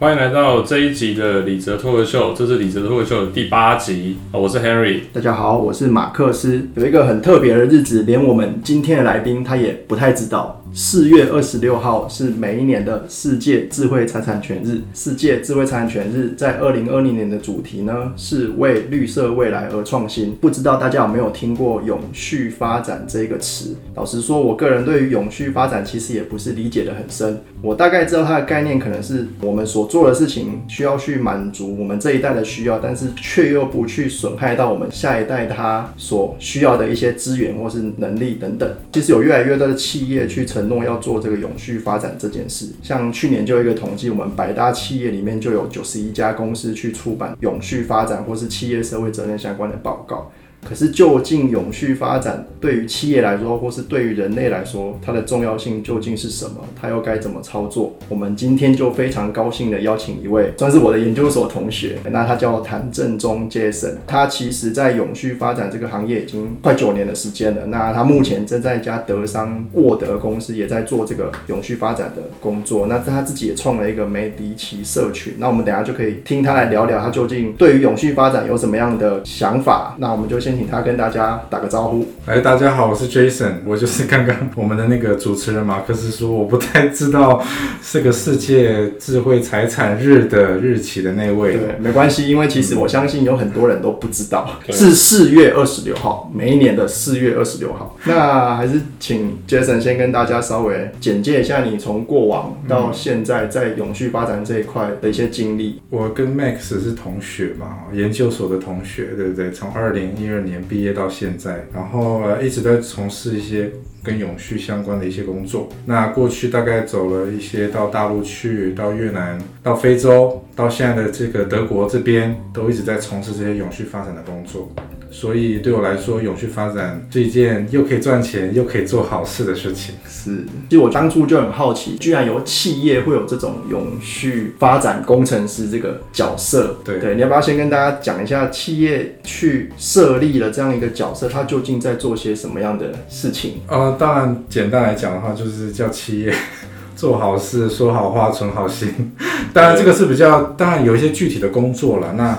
欢迎来到这一集的李泽脱口秀，这是李泽脱口秀的第八集，我是 Henry。大家好，我是马克思。有一个很特别的日子，连我们今天的来宾他也不太知道。四月二十六号是每一年的世界智慧财产权日。世界智慧财产权日在二零二零年的主题呢是为绿色未来而创新。不知道大家有没有听过永续发展这个词？老实说，我个人对于永续发展其实也不是理解的很深。我大概知道它的概念可能是我们所做的事情需要去满足我们这一代的需要，但是却又不去损害到我们下一代他所需要的一些资源或是能力等等。其实有越来越多的企业去承诺要做这个永续发展这件事。像去年就有一个统计，我们百大企业里面就有九十一家公司去出版永续发展或是企业社会责任相关的报告。可是，究竟永续发展对于企业来说，或是对于人类来说，它的重要性究竟是什么？它又该怎么操作？我们今天就非常高兴的邀请一位，算是我的研究所同学，那他叫谭正中 Jason。他其实在永续发展这个行业已经快九年的时间了。那他目前正在一家德商沃德公司，也在做这个永续发展的工作。那他自己也创了一个梅迪奇社群。那我们等下就可以听他来聊聊，他究竟对于永续发展有什么样的想法？那我们就先。先请他跟大家打个招呼。哎，大家好，我是 Jason，我就是刚刚我们的那个主持人马克思说我不太知道这个世界智慧财产日的日期的那位。对，没关系，因为其实我相信有很多人都不知道是四月二十六号，每一年的四月二十六号。那还是请 Jason 先跟大家稍微简介一下你从过往到现在在永续发展这一块的一些经历。我跟 Max 是同学嘛，研究所的同学，对不对？从二零一二。年毕业到现在，然后呃一直在从事一些跟永续相关的一些工作。那过去大概走了一些到大陆去，到越南，到非洲，到现在的这个德国这边，都一直在从事这些永续发展的工作。所以对我来说，永续发展是一件又可以赚钱又可以做好事的事情。是，其实我当初就很好奇，居然有企业会有这种永续发展工程师这个角色。对对，你要不要先跟大家讲一下，企业去设立了这样一个角色，它究竟在做些什么样的事情？呃，当然，简单来讲的话，就是叫企业 做好事、说好话、存好心。当然，这个是比较，当然有一些具体的工作了。那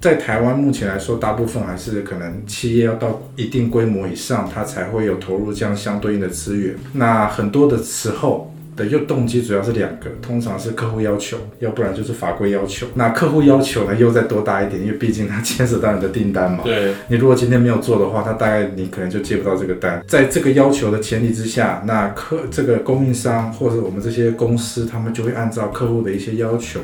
在台湾目前来说，大部分还是可能企业要到一定规模以上，它才会有投入这样相对应的资源。那很多的时候的又动机主要是两个，通常是客户要求，要不然就是法规要求。那客户要求呢又再多大一点，因为毕竟它牵涉到你的订单嘛。对，你如果今天没有做的话，它大概你可能就接不到这个单。在这个要求的前提之下，那客这个供应商或者我们这些公司，他们就会按照客户的一些要求。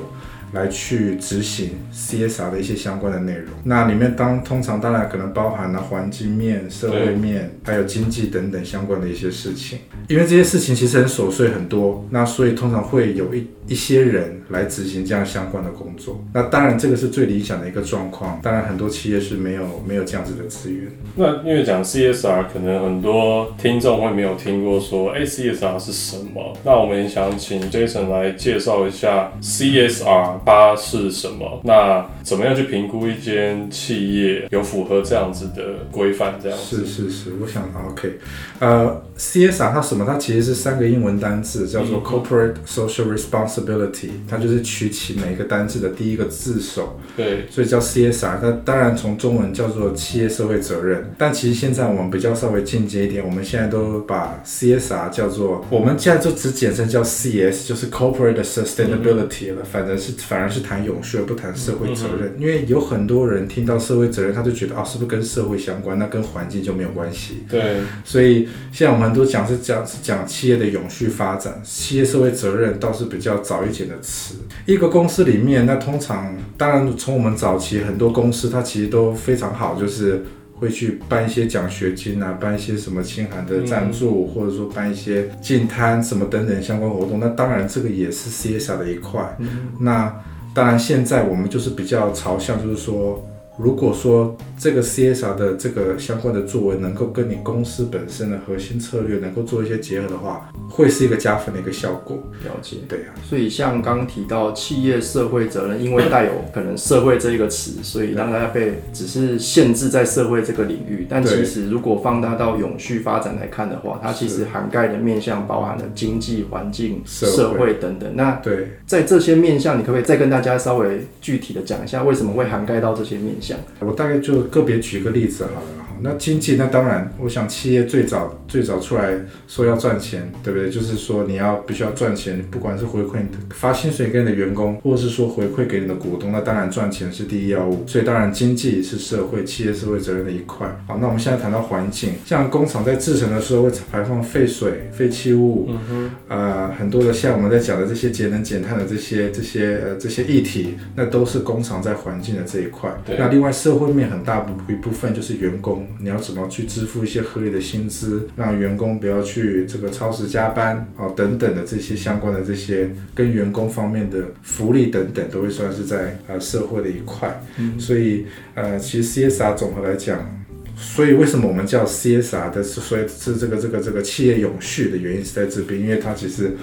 来去执行 CSR 的一些相关的内容，那里面当通常当然可能包含了环境面、社会面，还有经济等等相关的一些事情。因为这些事情其实很琐碎很多，那所以通常会有一一些人来执行这样相关的工作。那当然这个是最理想的一个状况，当然很多企业是没有没有这样子的资源。那因为讲 CSR，可能很多听众会没有听过说，哎，CSR 是什么？那我们想请 Jason 来介绍一下 CSR。它是什么？那怎么样去评估一间企业有符合这样子的规范？这样是是是，我想 OK，呃，CSR 它什么？它其实是三个英文单字，叫做 Corporate Social Responsibility，它就是取其每一个单字的第一个字首，对，所以叫 CSR。它当然从中文叫做企业社会责任，但其实现在我们比较稍微进阶一点，我们现在都把 CSR 叫做，我们现在就只简称叫 CS，就是 Corporate Sustainability 了，反正是。反而是谈永续而不谈社会责任，因为有很多人听到社会责任，他就觉得啊，是不是跟社会相关？那跟环境就没有关系。对，所以现在我们很多讲是讲是讲企业的永续发展，企业社会责任倒是比较早一点的词。一个公司里面，那通常当然从我们早期很多公司，它其实都非常好，就是会去办一些奖学金啊，办一些什么清寒的赞助，或者说办一些进摊什么等等相关活动。那当然这个也是 CSR 的一块。那当然，现在我们就是比较朝向，就是说如果说这个 CSR 的这个相关的作为能够跟你公司本身的核心策略能够做一些结合的话，会是一个加分的一个效果。了解。对啊，所以像刚刚提到企业社会责任，因为带有可能社会这一个词，所以让大家被只是限制在社会这个领域。但其实如果放大到永续发展来看的话，它其实涵盖的面向包含了经济、环境、社会社会等等。那对，在这些面向，你可不可以再跟大家稍微具体的讲一下，为什么会涵盖到这些面向？我大概就个别举个例子好了。好那经济，那当然，我想企业最早最早出来说要赚钱，对不对？就是说你要必须要赚钱，不管是回馈你的发薪水给你的员工，或者是说回馈给你的股东，那当然赚钱是第一要务。所以当然经济是社会企业社会责任的一块。好，那我们现在谈到环境，像工厂在制成的时候会排放废水、废弃物，嗯哼，呃，很多的像我们在讲的这些节能减碳的这些这些呃这些议题，那都是工厂在环境的这一块。对那另外社会面很大部一部分就是员工，你要怎么去支付一些合理的薪资，让员工不要去这个超时加班啊、等等的这些相关的这些跟员工方面的福利等等，都会算是在呃社会的一块。嗯所以呃，其实 CSR 总和来讲。所以为什么我们叫 CSR 的，是所以是这个这个这个企业永续的原因是在这边，因为它其实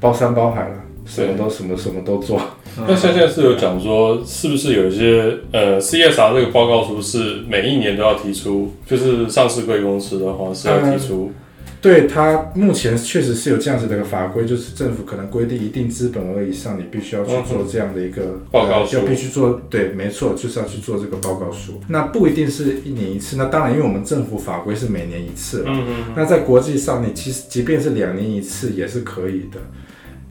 包山包海了，什么都什么什么都做。那现在是有讲说，是不是有一些呃 CSR 这个报告书是每一年都要提出，就是上市贵公司的话是要提出，对它目前确实是有这样子的一个法规，就是政府可能规定一定资本额以上，你必须要去做这样的一个报告书呃要必须做，对，没错，就是要去做这个报告书。那不一定是一年一次，那当然，因为我们政府法规是每年一次了。嗯嗯，那在国际上，你其实即便是两年一次也是可以的，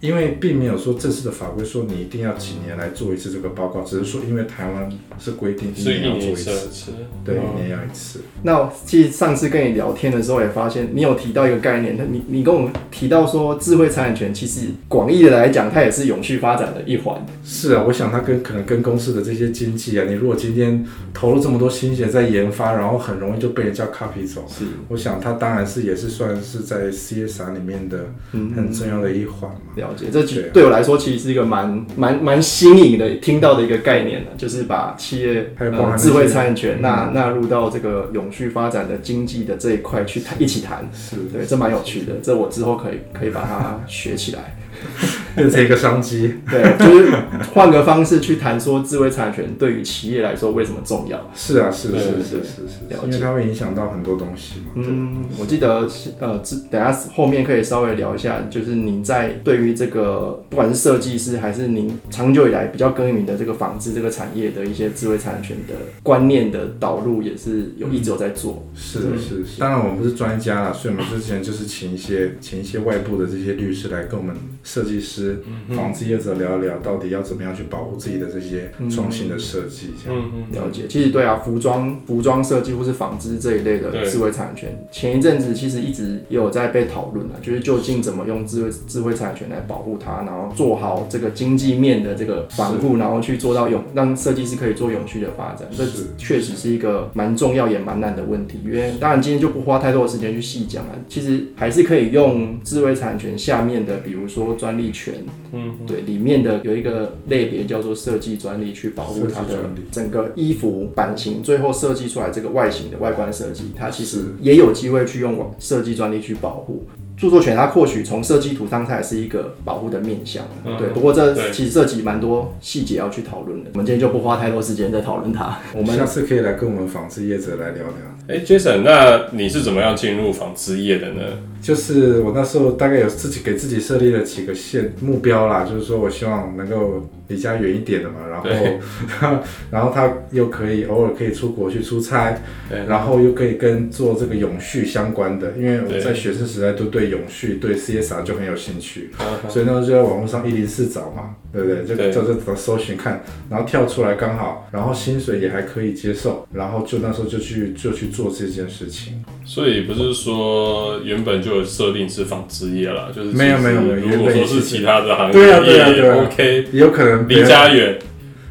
因为并没有说正式的法规说你一定要几年来做一次这个报告，只是说因为台湾是规定一年要做一次一次，对，嗯一年要一次。那其实上次跟你聊天的时候，也发现你有提到一个概念，你你跟我们提到说，智慧财产权其实广义的来讲，它也是永续发展的一环。是啊，我想它跟可能跟公司的这些经济啊，你如果今天投入这么多心血在研发，然后很容易就被人家 copy 走，是，我想它当然是也是算是在 CSR 里面的嗯很重要的一环嘛。了解，这其对我来说其实是一个蛮蛮蛮新颖的听到的一个概念呢，就是把企业智慧财产权嗯纳纳入到这个永续发展的经济的这一块去谈一起谈。是，对，这蛮有趣的，这我之后可以可以把它学起来。变成一个商机。对，就是换个方式去谈说智慧产权对于企业来说为什么重要。是啊，是对是是对是是因为它会影响到很多东西嘛。嗯，我记得呃，之等下后面可以稍微聊一下，就是您在对于这个不管是设计师还是您长久以来比较耕耘的这个纺织这个产业的一些智慧产权的观念的导入，也是有一直有在做。是是是，当然我们不是专家啦，所以我们之前就是请一些请一些外部的这些律师来跟我们设计师、纺织业者聊一聊，到底要怎么样去保护自己的这些创新的设计，这样。嗯嗯，了解，其实对啊，服装、服装设计或是纺织这一类的智慧产权，前一阵子其实一直也有在被讨论啊，就是究竟怎么用智慧智慧产权来保护它，然后做好这个经济面的这个防护，然后去做到永让设计师可以做永续的发展，这确实是一个蛮重要也蛮难的问题。因为当然今天就不花太多的时间去细讲了，其实还是可以用智慧产权下面的，比如说专利权，嗯，对，里面的有一个类别叫做设计专利，去保护它的整个衣服版型，最后设计出来这个外形的外观设计，它其实也有机会去用设计专利去保护。著作权它或许从设计图上它也是一个保护的面向，嗯对。不过这其实涉及蛮多细节要去讨论的，我们今天就不花太多时间在讨论它。我们下次可以来跟我们纺织业者来聊聊。哎，Jason，那你是怎么样进入纺织业的呢？就是我那时候大概有自己给自己设立了几个线目标啦，就是说我希望能够离家远一点的嘛，然后 然后他又可以偶尔可以出国去出差，然后又可以跟做这个永续相关的，因为我在学生时代都对永续、对 CSR 就很有兴趣，嗯所以那时候就在网络上一零四找嘛，对不对？就对就就搜寻看，然后跳出来刚好，然后薪水也还可以接受，然后就那时候就去就去做这件事情。所以不是说原本就有设定是纺织业啦，就是没有没有没有如果说是其他的行业，对啊对啊对啊。OK，有可能离家远，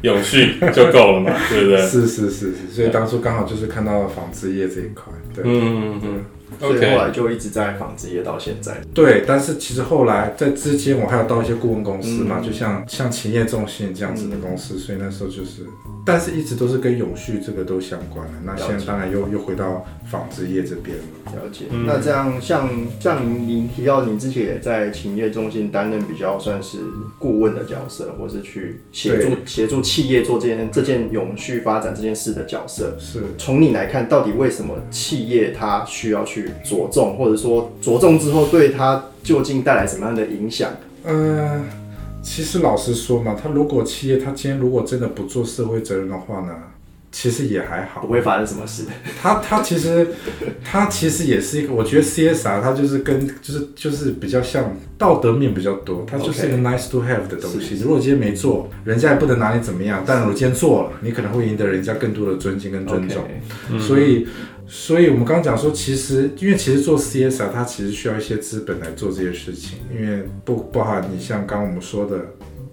永续就够了嘛，对不对？是是是是，所以当初刚好就是看到了纺织业这一块，对，嗯嗯嗯。所以后来就一直在纺织业到现在。对，但是其实后来在之间，我还有到一些顾问公司嘛，嗯就像像勤业中心这样子的公司，所以那时候就是，但是一直都是跟永续这个都相关的。那现在当然又又回到纺织业这边了。了解。嗯那这样像像您您提到，您之前也在勤业中心担任比较算是顾问的角色，或是去协助协助企业做这件这件永续发展这件事的角色。是，从你来看，到底为什么企业它需要去着重，或者说着重之后对他究竟带来什么样的影响？嗯、其实老实说嘛，他如果企业他今天如果真的不做社会责任的话呢，其实也还好不。会发生什么事？他他其实 他其实也是一个，我觉得 CSR 它就是跟就是就是比较像道德面比较多，它就是一个 nice to have 的东西。如果今天没做，人家也不能拿你怎么样，但如果今天做了，你可能会赢得人家更多的尊敬跟尊重。所以，所以我们刚刚讲说，其实因为其实做 CSR 它其实需要一些资本来做这些事情，因为不包含你像刚我们说的。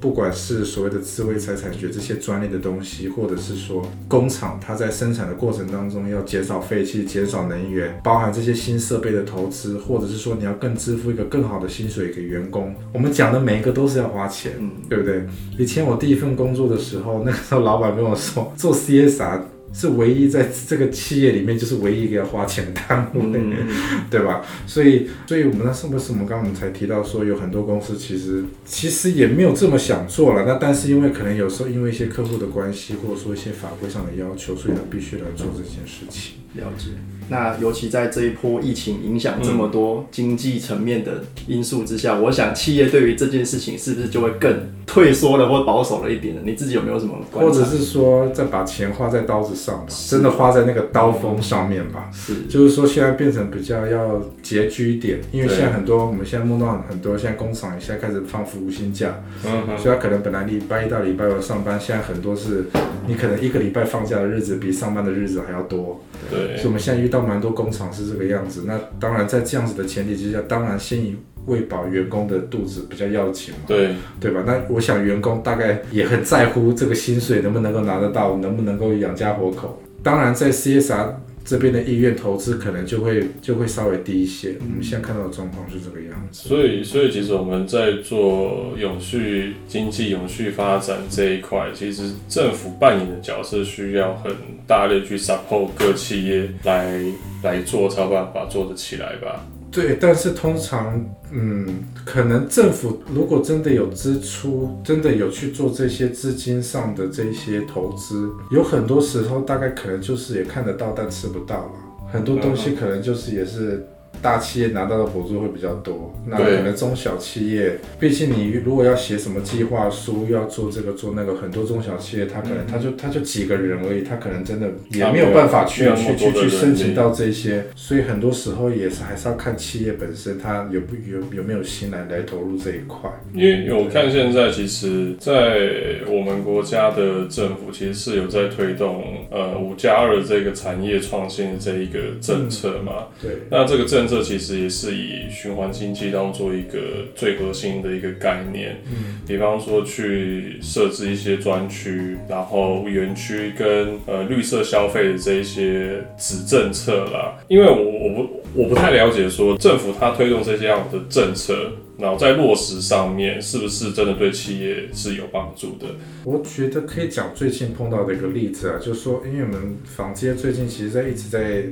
不管是所谓的智慧财产学这些专利的东西，或者是说工厂它在生产的过程当中要减少废气、减少能源，包含这些新设备的投资，或者是说你要更支付一个更好的薪水给员工，我们讲的每一个都是要花钱，对不对？以前我第一份工作的时候，那个时候老板跟我说，做 CSR 是唯一在这个企业里面就是唯一一个要花钱的单位，嗯 对吧？所以，所以我们那是不是我们刚刚我们才提到说，有很多公司其实其实也没有这么想做了，那但是因为可能有时候因为一些客户的关系，或者说一些法规上的要求，所以他必须来做这件事情。了解。那尤其在这一波疫情影响这么多经济层面的因素之下，我想企业对于这件事情是不是就会更退缩了或保守了一点呢？你自己有没有什么？或者是说，再把钱花在刀子上吧，真的花在那个刀锋上面吧。是就是说，现在变成比较要拮据一点，因为现在很多我们现在梦到很多，现在工厂也现在开始放服务薪假，嗯，所以他可能本来礼拜一到礼拜五上班，现在很多是你可能一个礼拜放假的日子比上班的日子还要多，对所以我们现在遇到蛮多工厂是这个样子。那当然在这样子的前提之下，当然先以喂饱员工的肚子比较要紧嘛，对，对吧？那我想员工大概也很在乎这个薪水能不能够拿得到，能不能够养家活口。当然在 CSR 这边的意愿投资可能就会就会稍微低一些。我们现在看到的状况是这个样子。所以，所以其实我们在做永续经济、永续发展这一块，其实政府扮演的角色需要很大力去 support 各企业来来做，才有办法做得起来吧？对，但是通常，嗯，可能政府如果真的有支出，真的有去做这些资金上的这些投资，有很多时候大概可能就是也看得到，但吃不到了。很多东西可能就是也是大企业拿到的补助会比较多，那对可能中小企业，毕竟你如果要写什么计划书，要做这个做那个，很多中小企业他可能他就他就几个人而已，他可能真的也没有办法去去去去申请到这些，所以很多时候也是还是要看企业本身他有不有有没有心来来投入这一块。因为我看现在其实，在我们国家的政府其实是有在推动呃五加二这个产业创新的这一个政策嘛。对，那这个政策其实也是以循环经济当做一个最核心的一个概念。嗯，比方说去设置一些专区，然后园区跟呃绿色消费的这一些子政策啦。因为我我不我不太了解说政府它推动这些样的政策，然后在落实上面是不是真的对企业是有帮助的？我觉得可以讲最近碰到的一个例子啊，就是说，因为我们房街最近其实在一直在。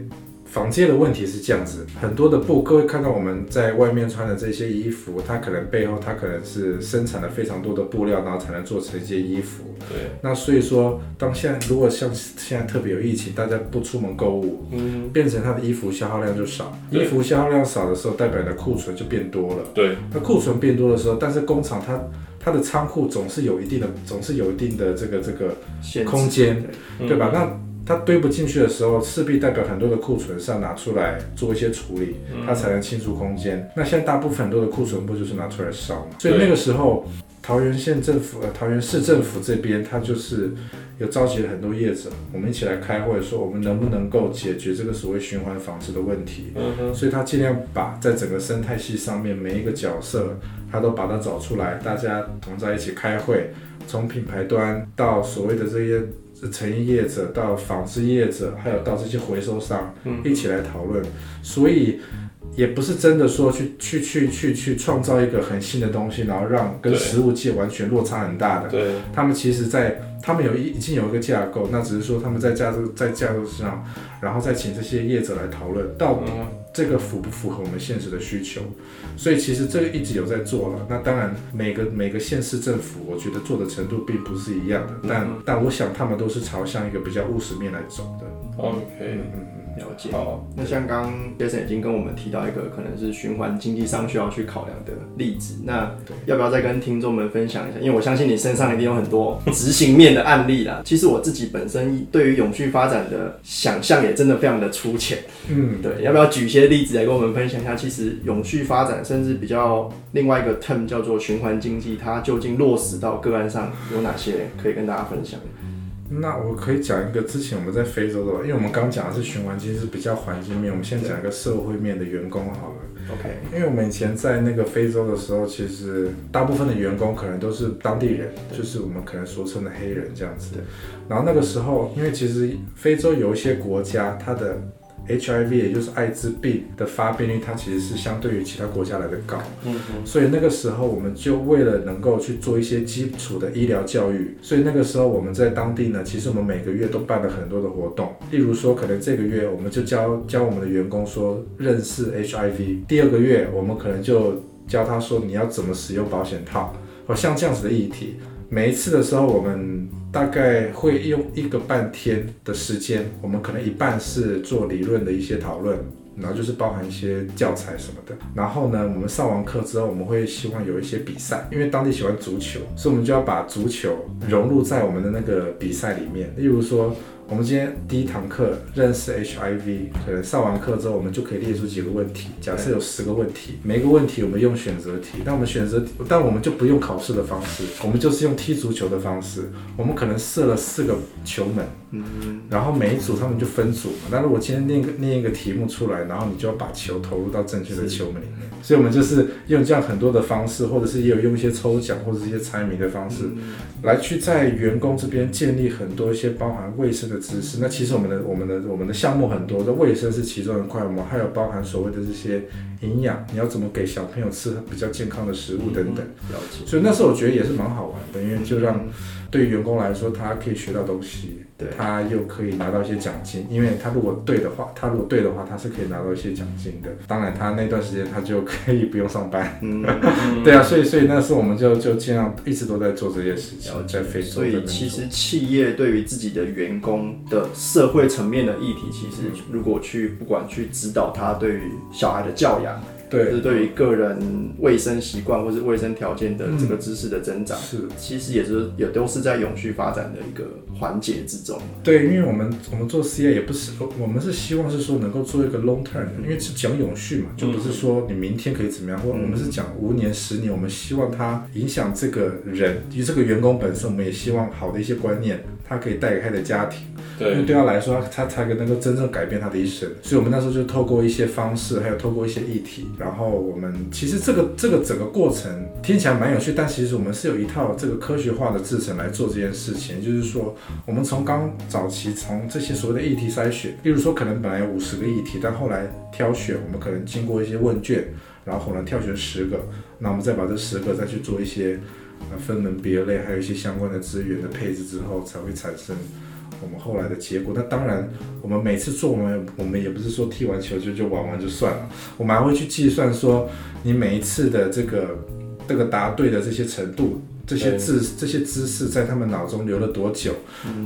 纺街的问题是这样子，很多的布，各位看到我们在外面穿的这些衣服，它可能背后它可能是生产了非常多的布料，然后才能做成一件衣服。对，那所以说，当现在如果像现在特别有疫情，大家不出门购物，嗯，变成它的衣服消耗量就少。衣服消耗量少的时候，代表你的库存就变多了。对，那库存变多的时候，但是工厂它它的仓库总是有一定的，总是有一定的这个这个空间，嗯对吧？那它堆不进去的时候，势必代表很多的库存是要拿出来做一些处理，嗯它才能清除空间。那现在大部分很多的库存不就是拿出来烧嘛？所以那个时候，桃园县政府呃桃园市政府这边，它就是有召集了很多业者，我们一起来开会，说我们能不能够解决这个所谓循环纺织的问题。所以他尽量把在整个生态系上面每一个角色，他都把它找出来，大家同在一起开会，从品牌端到所谓的这些成衣业者，到纺织业者，还有到这些回收商，嗯一起来讨论。所以也不是真的说去去去去去创造一个很新的东西，然后让跟对食物界完全落差很大的。对，他们其实在，他们有一已经有一个架构，那只是说他们在架构在架构上，然后再请这些业者来讨论，到底嗯这个符不符合我们现实的需求。所以其实这个一直有在做了。那当然，每个每个县市政府，我觉得做的程度并不是一样的，但、嗯但我想他们都是朝向一个比较务实面来走的。OK，了解。好，那像刚刚 Jason 已经跟我们提到一个可能是循环经济上需要去考量的例子，那要不要再跟听众们分享一下？因为我相信你身上一定有很多执行面的案例啦。其实我自己本身对于永续发展的想象也真的非常的粗浅。嗯，对，要不要举一些例子来跟我们分享一下？其实永续发展，甚至比较另外一个 term 叫做循环经济，它究竟落实到个案上有哪些可以跟大家分享？那我可以讲一个之前我们在非洲的，因为我们刚讲的是循环经济是比较环境面，我们先讲一个社会面的员工好了。OK，因为我们以前在那个非洲的时候，其实大部分的员工可能都是当地人，就是我们可能俗称的黑人这样子对。然后那个时候，因为其实非洲有一些国家，它的 HIV 也就是艾滋病的发病率，它其实是相对于其他国家来的高。嗯哼，所以那个时候，我们就为了能够去做一些基础的医疗教育，所以那个时候我们在当地呢，其实我们每个月都办了很多的活动。例如说，可能这个月我们就教教我们的员工说认识 HIV，第二个月我们可能就教他说你要怎么使用保险套，哦，像这样子的议题。每一次的时候，我们大概会用一个半天的时间，我们可能一半是做理论的一些讨论，然后就是包含一些教材什么的。然后呢，我们上完课之后，我们会希望有一些比赛，因为当地喜欢足球，所以我们就要把足球融入在我们的那个比赛里面。例如说，我们今天第一堂课认识 HIV，可能上完课之后，我们就可以列出几个问题。假设有十个问题，每一个问题我们用选择题，但我们选择，但我们就不用考试的方式，我们就是用踢足球的方式。我们可能设了四个球门，嗯，然后每一组他们就分组嘛。但是我今天念个念一个题目出来，然后你就要把球投入到正确的球门里面。所以我们就是用这样很多的方式，或者是也有用一些抽奖或者是一些猜谜的方式，来去在员工这边建立很多一些包含卫生的知识。那其实我们的我们的我们的项目很多，这卫生是其中一块，我们还有包含所谓的这些营养，你要怎么给小朋友吃比较健康的食物等等。了解。所以那时候我觉得也是蛮好玩的，因为就让对于员工来说，他可以学到东西，对他又可以拿到一些奖金，因为他如果对的话，他如果对的话，他是可以拿到一些奖金的。当然，他那段时间他就可以不用上班。嗯，对啊，所以所以那时候我们就就尽量一直都在做这些事情了，在非洲所以其实企业对于自己的员工的社会层面的议题，其实如果去不管去指导他对于小孩的教养，或对是对于个人卫生习惯或是卫生条件的这个知识的增长，是。其实也是也都是在永续发展的一个环节之中。对，因为我们我们做 CA 也不是，我们是希望是说能够做一个 long term 的，因为是讲永续嘛，就不是说你明天可以怎么样，或我们是讲五年、十年，我们希望它影响这个人，以及这个员工本身，我们也希望好的一些观念，它可以带给他的家庭，对，对他来说，他才能够真正改变他的一生。所以我们那时候就透过一些方式，还有透过一些议题，然后我们其实这个这个整个过程听起来蛮有趣，但其实我们是有一套这个科学化的制程来做这件事情。就是说，我们从刚早期从这些所谓的议题筛选，例如说可能本来有五十个议题，但后来挑选，我们可能经过一些问卷，然后呢挑选十个，那我们再把这十个再去做一些分门别类，还有一些相关的资源的配置之后，才会产生。我们后来的结果，那当然，我们每次做，我们我们也不是说踢完球就就玩完就算了，我们还会去计算说你每一次的这个这个答对的这些程度，这些对知这些知识在他们脑中留了多久，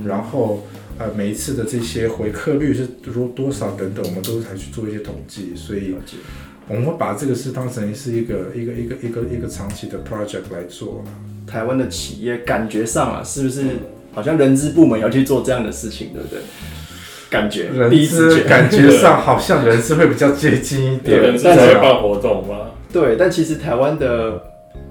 然后呃每一次的这些回客率是多多少等等，我们都还去做一些统计，所以。我们会把这个事当成是一个一个一个一个一个长期的 project 来做。台湾的企业感觉上啊，是不是好像人资部门要去做这样的事情，对不对？感觉人第一次资感觉上好像人资会比较接近一点，有人是才会办活动吗，对，但其实台湾的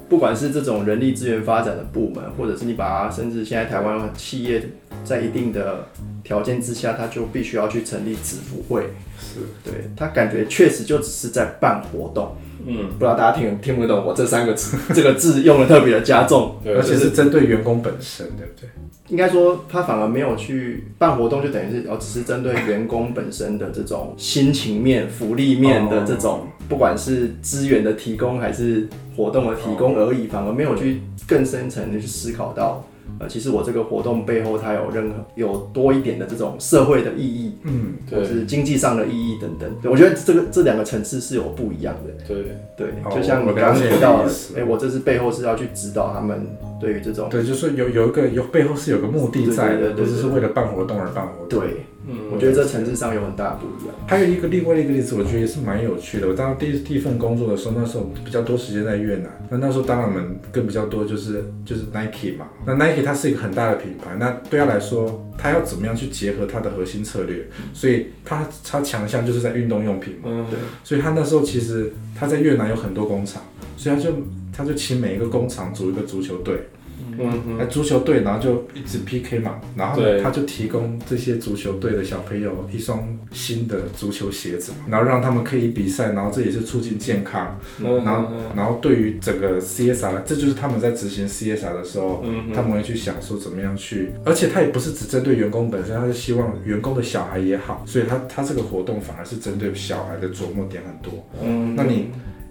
不管是这种人力资源发展的部门，或者是你把它，甚至现在台湾企业在一定的条件之下，他就必须要去成立子服会。是，对他感觉确实就只是在办活动。嗯，不知道大家听听不懂我这三个字，这个字用的特别的加重，对而且是针对员工本身，对不对？应该说他反而没有去办活动，就等于是哦，只是针对员工本身的这种心情面、福利面的这种，不管是资源的提供还是活动的提供而已，反而没有去更深层的去思考到。呃，其实我这个活动背后，它有任何有多一点的这种社会的意义，嗯，或是经济上的意义等等。对我觉得这个这两个层次是有不一样的。对，对，哦就像你我刚刚提到的哎、我这是背后是要去指导他们对于这种，对，就是有有一个有背后是有个目的在的，不是是为了办活动而办活动。对，嗯，我觉得这层次上有很大的不一样。还有一个另外的一个例子，我觉得也是蛮有趣的。我当时第一第一份工作的时候，那时候比较多时间在越南，那那时候当然我们更比较多就是就是 Nike 嘛。那 Nike 它是一个很大的品牌，那对他来说，他要怎么样去结合他的核心策略？所以他他强项就是在运动用品嘛。嗯，对，所以他那时候其实他在越南有很多工厂，所以他就他就请每一个工厂组一个足球队，嗯。那足球队，然后就一直 PK 嘛，然后呢，他就提供这些足球队的小朋友一双新的足球鞋子，然后让他们可以比赛，然后这也是促进健康，嗯，然后然后对于整个 CSR，这就是他们在执行 CSR 的时候，嗯他们会去想说怎么样去，而且他也不是只针对员工本身，他是希望员工的小孩也好，所以他他这个活动反而是针对小孩的琢磨点很多。嗯，那你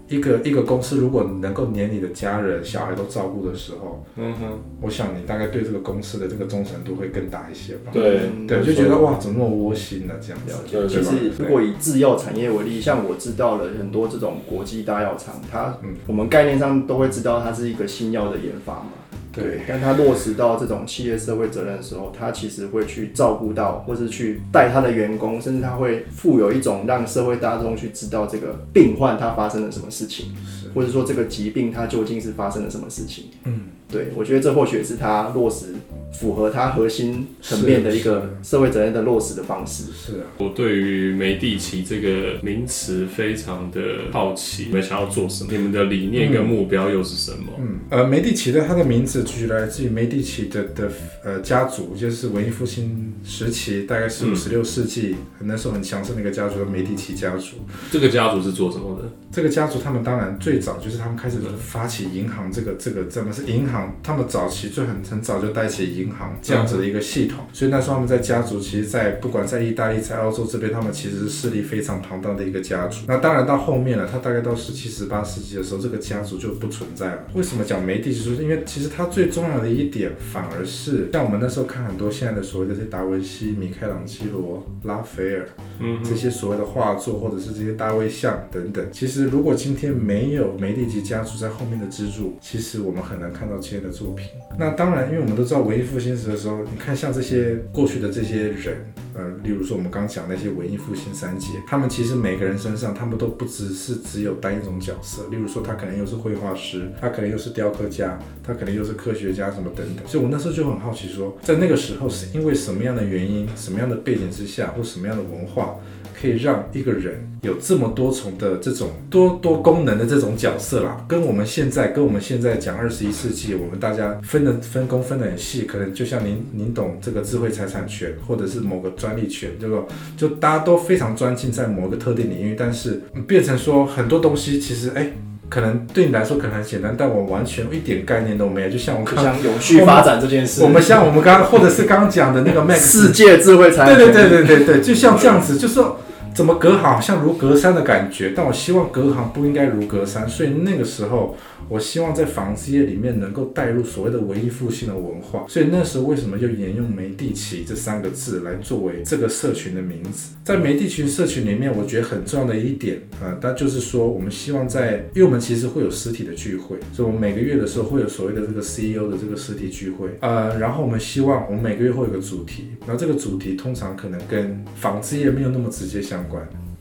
一个一个公司如果能够连你的家人、小孩都照顾的时候，嗯哼，我想你大概对这个公司的这个忠诚度会更大一些吧。对，对，就觉得哇，怎么那么窝心呢、这样子了。解其实如果以制药产业为例，像我知道了很多这种国际大药厂，它嗯我们概念上都会知道它是一个新药的研发嘛。对，但他落实到这种企业社会责任的时候，他其实会去照顾到，或是去带他的员工，甚至他会富有一种让社会大众去知道这个病患他发生了什么事情，或者说这个疾病它究竟是发生了什么事情。嗯，对，我觉得这或许是他落实符合他核心层面的一个社会责任的落实的方式。是啊，我对于梅蒂奇这个名词非常的好奇，你们想要做什么？你们的理念跟目标又是什么？嗯，呃，梅蒂奇的它的名字取来自于梅蒂奇的的呃家族，就是文艺复兴时期，大概是十六世纪那时候很强盛的一个家族，叫梅蒂奇家族。这个家族是做什么的？这个家族他们当然最早就是他们开始发起银行这个这个真的是银行，他们早期就很很早就带起银行这样子的一个系统，所以那时候他们在家族，其实在不管在意大利在澳洲这边，他们其实是势力非常庞大的一个家族。那当然到后面了，他大概到十七、十八世纪的时候，这个家族就不存在了。为什么讲梅蒂奇？就是因为其实他最重要的一点，反而是像我们那时候看很多现在的所谓的这些达文西、米开朗基罗、拉斐尔，嗯这些所谓的画作，或者是这些大卫像等等。其实，如果今天没有梅蒂奇家族在后面的资助，其实我们很难看到今天的作品。那当然，因为我们都知道文艺复兴时的时候，你看像这些过去的这些人，呃，例如说我们刚讲那些文艺复兴三杰，他们其实每个人身上，他们都不只是只有单一种角色。例如说，他可能又是绘画师，他可能又是雕刻家，他可能又是科学家什么等等。所以我那时候就很好奇说，在那个时候是因为什么样的原因、什么样的背景之下，或什么样的文化，可以让一个人有这么多重的这种多多功能的这种角色啦，跟我们现在跟我们现在讲二十一世纪，我们大家分的分工分得很细，可能就像您您懂这个智慧财产权或者是某个专利权，对吧就大家都非常专精在某个特定领域，但是变成说很多东西其实哎。可能对你来说可能很简单，但我完全一点概念都没有。就像我就刚，像 永续发展这件事，我们像我们刚刚，或者是刚刚讲的那个 Max 世界智慧财产对，对对对对对，就像这样子，就是说怎么隔行？好像如隔山的感觉，但我希望隔行不应该如隔山，所以那个时候我希望在纺织业里面能够带入所谓的文艺复兴的文化，所以那时候为什么就沿用梅蒂奇这三个字来作为这个社群的名字？在梅蒂奇社群里面，我觉得很重要的一点，啊，那就是说我们希望在，因为我们其实会有实体的聚会，所以我们每个月的时候会有所谓的这个 CEO 的这个实体聚会，呃，然后我们希望我们每个月会有个主题，然后这个主题通常可能跟纺织业没有那么直接相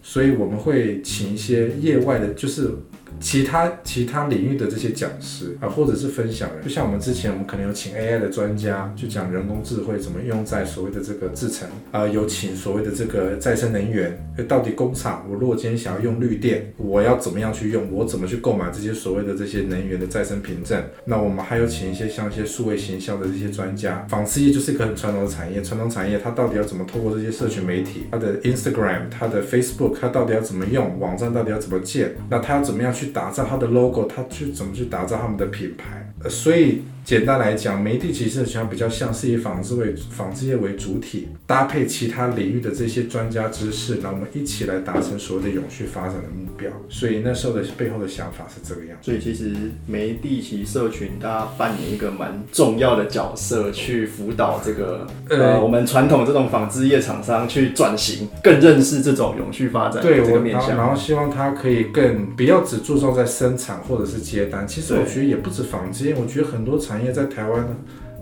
所以我们会请一些业外的，就是其他其他领域的这些讲师啊，或者是分享人，就像我们之前我们可能有请 AI 的专家去讲人工智慧怎么用在所谓的这个制程啊，有请所谓的这个再生能源，到底工厂我如果今天想要用绿电，我要怎么样去用，我怎么去购买这些所谓的这些能源的再生凭证？那我们还有请一些像一些数位形象的这些专家，纺织业就是一个很传统的产业，传统产业它到底要怎么透过这些社群媒体，它的 Instagram、它的 Facebook，它到底要怎么用，网站到底要怎么建，那它要怎么样去去打造他的 logo，他去怎么去打造他们的品牌？呃，所以。简单来讲，媒体其实实比较像是以纺织为纺织业为主体，搭配其他领域的这些专家知识，那我们一起来达成所谓的永续发展的目标。所以那时候的背后的想法是这个样。所以其实媒体其社群，它扮演一个蛮重要的角色，去辅导这个呃我们传统这种纺织业厂商去转型，更认识这种永续发展对这个面向。然后希望它可以更不要只注重在生产或者是接单。其实我觉得也不止纺织业，我觉得很多产业在台湾呢，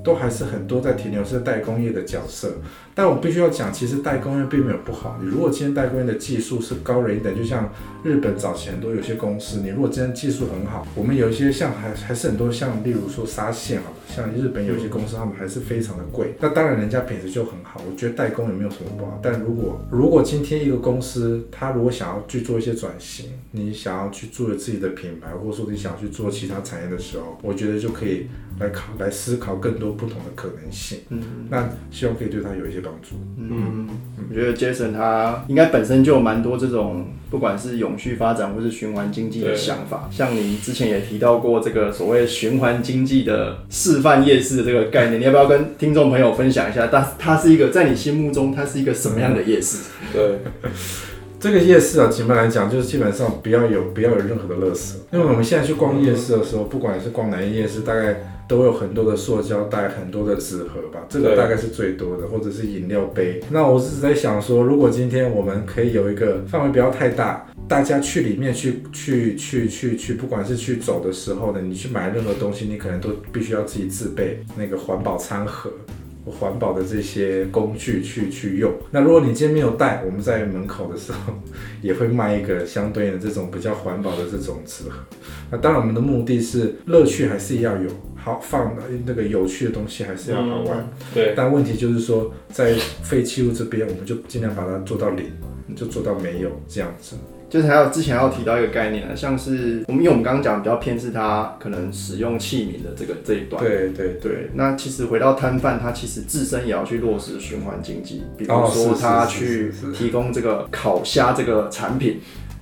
都还是很多在停留是代工业的角色。但我必须要讲，其实代工业并没有不好。你如果今天代工业的技术是高人一等，就像日本早前都有些公司，你如果今天技术很好，我们有一些像还还是很多像，例如说纱线啊，像日本有些公司，他们还是非常的贵。那当然人家品质就很好，我觉得代工也没有什么不好。但如果如果今天一个公司，他如果想要去做一些转型，你想要去做自己的品牌，或者说你想去做其他产业的时候，我觉得就可以来考来思考更多不同的可能性。嗯，那希望可以对他有一些帮助。嗯，我觉得 Jason 他应该本身就有蛮多这种，不管是永续发展或是循环经济的想法。像你之前也提到过这个所谓循环经济的示范夜市的这个概念，你要不要跟听众朋友分享一下？它它是一个在你心目中它是一个什么样的夜市？对。这个夜市啊，简单来讲，就是基本上不要有不要有任何的垃圾。因为我们现在去逛夜市的时候，不管是逛哪一夜市，大概都有很多的塑胶袋、很多的纸盒吧，这个大概是最多的，或者是饮料杯。那我是在想说，如果今天我们可以有一个范围不要太大，大家去里面去去去去去，不管是去走的时候呢，你去买任何东西，你可能都必须要自己自备那个环保餐盒。环保的这些工具去去用。那如果你今天没有带，我们在门口的时候也会卖一个相对应的这种比较环保的这种纸盒。那当然，我们的目的是乐趣还是要有，好放的那个有趣的东西还是要好玩。对。但问题就是说，在废弃物这边，我们就尽量把它做到零，就做到没有这样子。就是还有之前要提到一个概念啊，像是我们因为我们刚刚讲比较偏是它可能使用器皿的这个这一段，对对对。那其实回到摊贩，他其实自身也要去落实循环经济，比如说他去提供这个烤虾这个产品，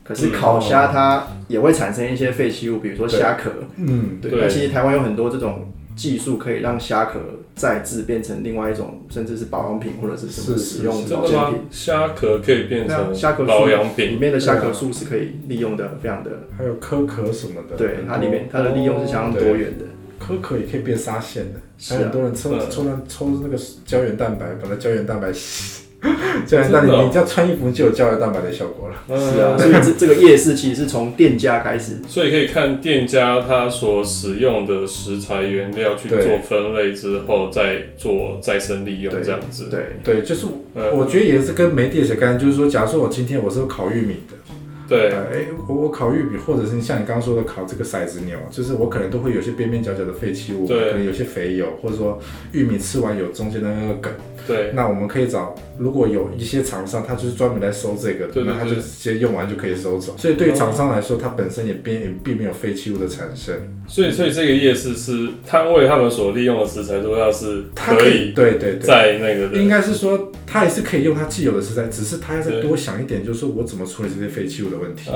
可是烤虾它也会产生一些废弃物，比如说虾壳，嗯，对。那其实台湾有很多这种。技术可以让虾壳再制变成另外一种，甚至是保养品或者是什么使用保健品。虾壳可以变成虾壳保养品，里面的虾壳素是可以利用的，非常的。还有壳壳什么的。对，它里面它的利用是相当多元的。壳壳也可以变沙线的，还有很多人抽抽那抽那个胶原蛋白，把那胶原蛋白洗。胶原蛋白，你只要穿衣服就有胶原蛋白的效果了。是啊，所以这这个夜市其实是从店家开始，所以可以看店家他所使用的食材原料去做分类之后，再做再生利用这样子。对对，就是我觉得也是跟媒体有关，就是说，假如说我今天我是烤玉米的。对，哎，我我烤玉米，或者是像你刚刚说的烤这个骰子牛，就是我可能都会有些边边角角的废弃物，可能有些肥油，或者说玉米吃完有中间的那个梗。对，那我们可以找，如果有一些厂商，他就是专门来收这个的，那他就直接用完就可以收走。所以对于厂商来说，它本身也并并没有废弃物的产生。所以，所以这个夜市是摊位他们所利用的食材，都要是可以对对对，在那个应该是说，他也是可以用他既有的食材，只是他要再多想一点，就是说我怎么处理这些废弃物的问题。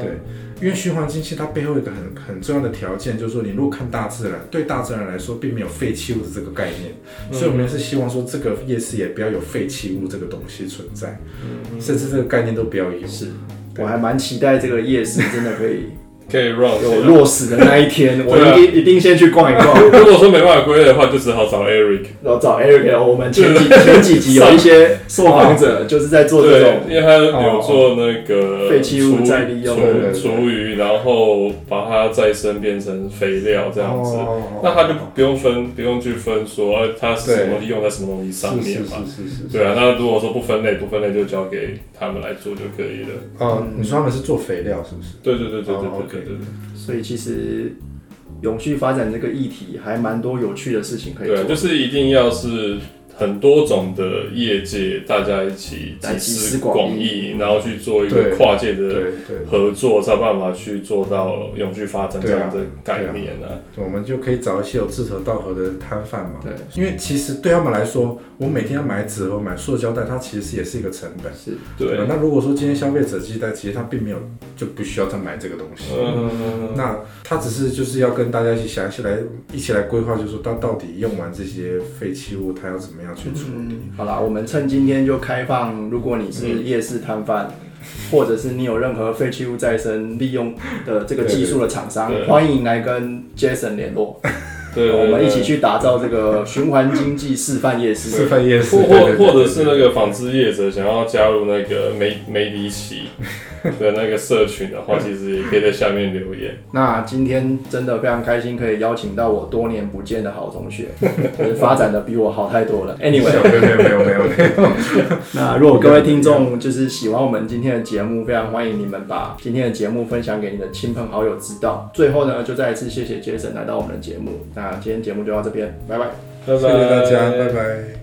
对。因为循环经济它背后一个很很重要的条件，就是说你如果看大自然，对大自然来说并没有废弃物的这个概念，所以我们是希望说这个夜市也不要有废弃物这个东西存在，甚至这个概念都不要有。是，我还蛮期待这个夜市真的可以。可以 run 有落实的那一天，我一定一定先去逛一逛。如果说没办法归类的话，就只好找 Eric。然后找 Eric，我们前几前几集有一些受访者就是在做这种，因为他有做那个废弃物再利用厨余，然后把它再生变成肥料这样子。那他就不用分，不用去分说它是什么利用在什么东西上面嘛。是是是是。对啊，那如果说不分类，不分类就交给他们来做就可以了。哦，你说他们是做肥料是不是？对对对对对对。对对对。所以其实永续发展这个议题还蛮多有趣的事情可以做对，，就是一定要是很多种的业界大家一起集集思思广广益益，然后去做一个跨界的合作，才有办法去做到永续发展这样的概念呢、我们就可以找一些有志同道合的摊贩嘛。对，因为其实对他们来说，我每天要买纸盒、买塑胶袋，它其实也是一个成本。是对吧，那如果说今天消费者寄袋，其实他并没有就不需要再买这个东西。嗯，那他只是就是要跟大家一起想一起来一起来规划，就是说他到底用完这些废弃物，他要怎么样去处理？嗯，好啦，我们趁今天就开放，如果你是夜市摊贩，或者是你有任何废弃物再生利用的这个技术的厂商欢迎来跟 Jason 联络，对，我们一起。去打造这个循环经济示范夜市。示范夜市，或或者是那个纺织业者想要加入那个梅梅迪奇 的那个社群的话，其实也可以在下面留言。那今天真的非常开心，可以邀请到我多年不见的好同学，就是发展的比我好太多了。Anyway，没有没有没有没有没有，那如果各位听众就是喜欢我们今天的节目，非常欢迎你们把今天的节目分享给你的亲朋好友知道。最后呢，就再一次谢谢 Jason 来到我们的节目。那今天节目就到这边，拜拜。拜拜，谢谢大家，拜拜。